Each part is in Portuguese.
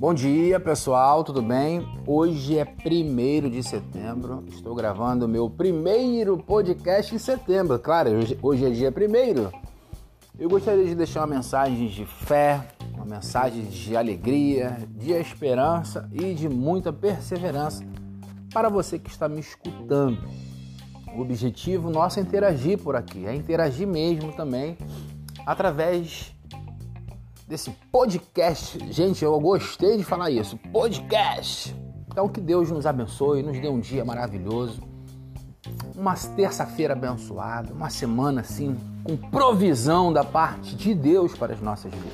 Bom dia, pessoal, tudo bem? Hoje é 1 de setembro, estou gravando meu primeiro podcast em setembro. Claro, hoje, hoje é dia 1. Eu gostaria de deixar uma mensagem de fé, uma mensagem de alegria, de esperança e de muita perseverança para você que está me escutando. O objetivo nosso é interagir por aqui, é interagir mesmo também através desse podcast. Gente, eu gostei de falar isso. Podcast. Então que Deus nos abençoe, nos dê um dia maravilhoso. Uma terça-feira abençoada, uma semana assim com provisão da parte de Deus para as nossas vidas.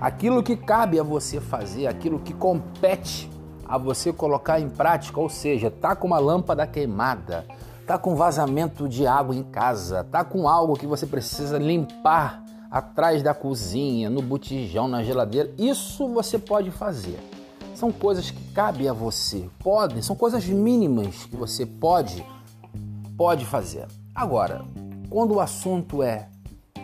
Aquilo que cabe a você fazer, aquilo que compete a você colocar em prática, ou seja, tá com uma lâmpada queimada, tá com vazamento de água em casa, tá com algo que você precisa limpar atrás da cozinha, no botijão, na geladeira. Isso você pode fazer. São coisas que cabem a você. Podem, são coisas mínimas que você pode pode fazer. Agora, quando o assunto é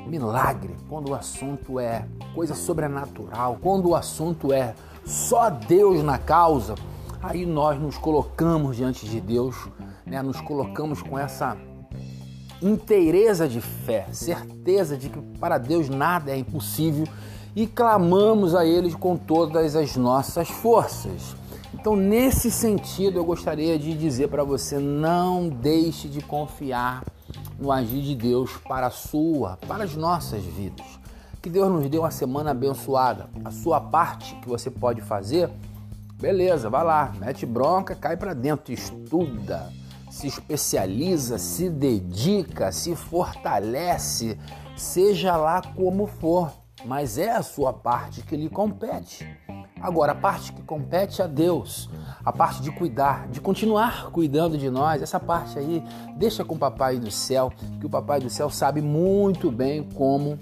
milagre, quando o assunto é coisa sobrenatural, quando o assunto é só Deus na causa, aí nós nos colocamos diante de Deus, né? nos colocamos com essa inteireza de fé, certeza de que para Deus nada é impossível e clamamos a Ele com todas as nossas forças. Então, nesse sentido, eu gostaria de dizer para você: não deixe de confiar no agir de Deus para a sua, para as nossas vidas. Que Deus nos dê uma semana abençoada. A sua parte que você pode fazer, beleza, vai lá, mete bronca, cai para dentro, estuda se especializa, se dedica, se fortalece, seja lá como for, mas é a sua parte que lhe compete. Agora, a parte que compete a Deus, a parte de cuidar, de continuar cuidando de nós, essa parte aí, deixa com o Papai do Céu, que o Papai do Céu sabe muito bem como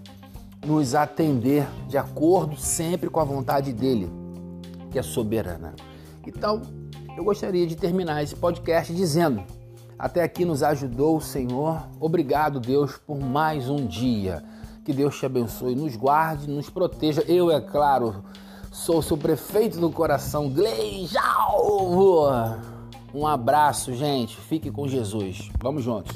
nos atender de acordo sempre com a vontade dele, que é soberana. Então, eu gostaria de terminar esse podcast dizendo até aqui nos ajudou o Senhor. Obrigado, Deus, por mais um dia. Que Deus te abençoe, nos guarde, nos proteja. Eu, é claro, sou seu prefeito do coração, Gleijal. Um abraço, gente. Fique com Jesus. Vamos juntos.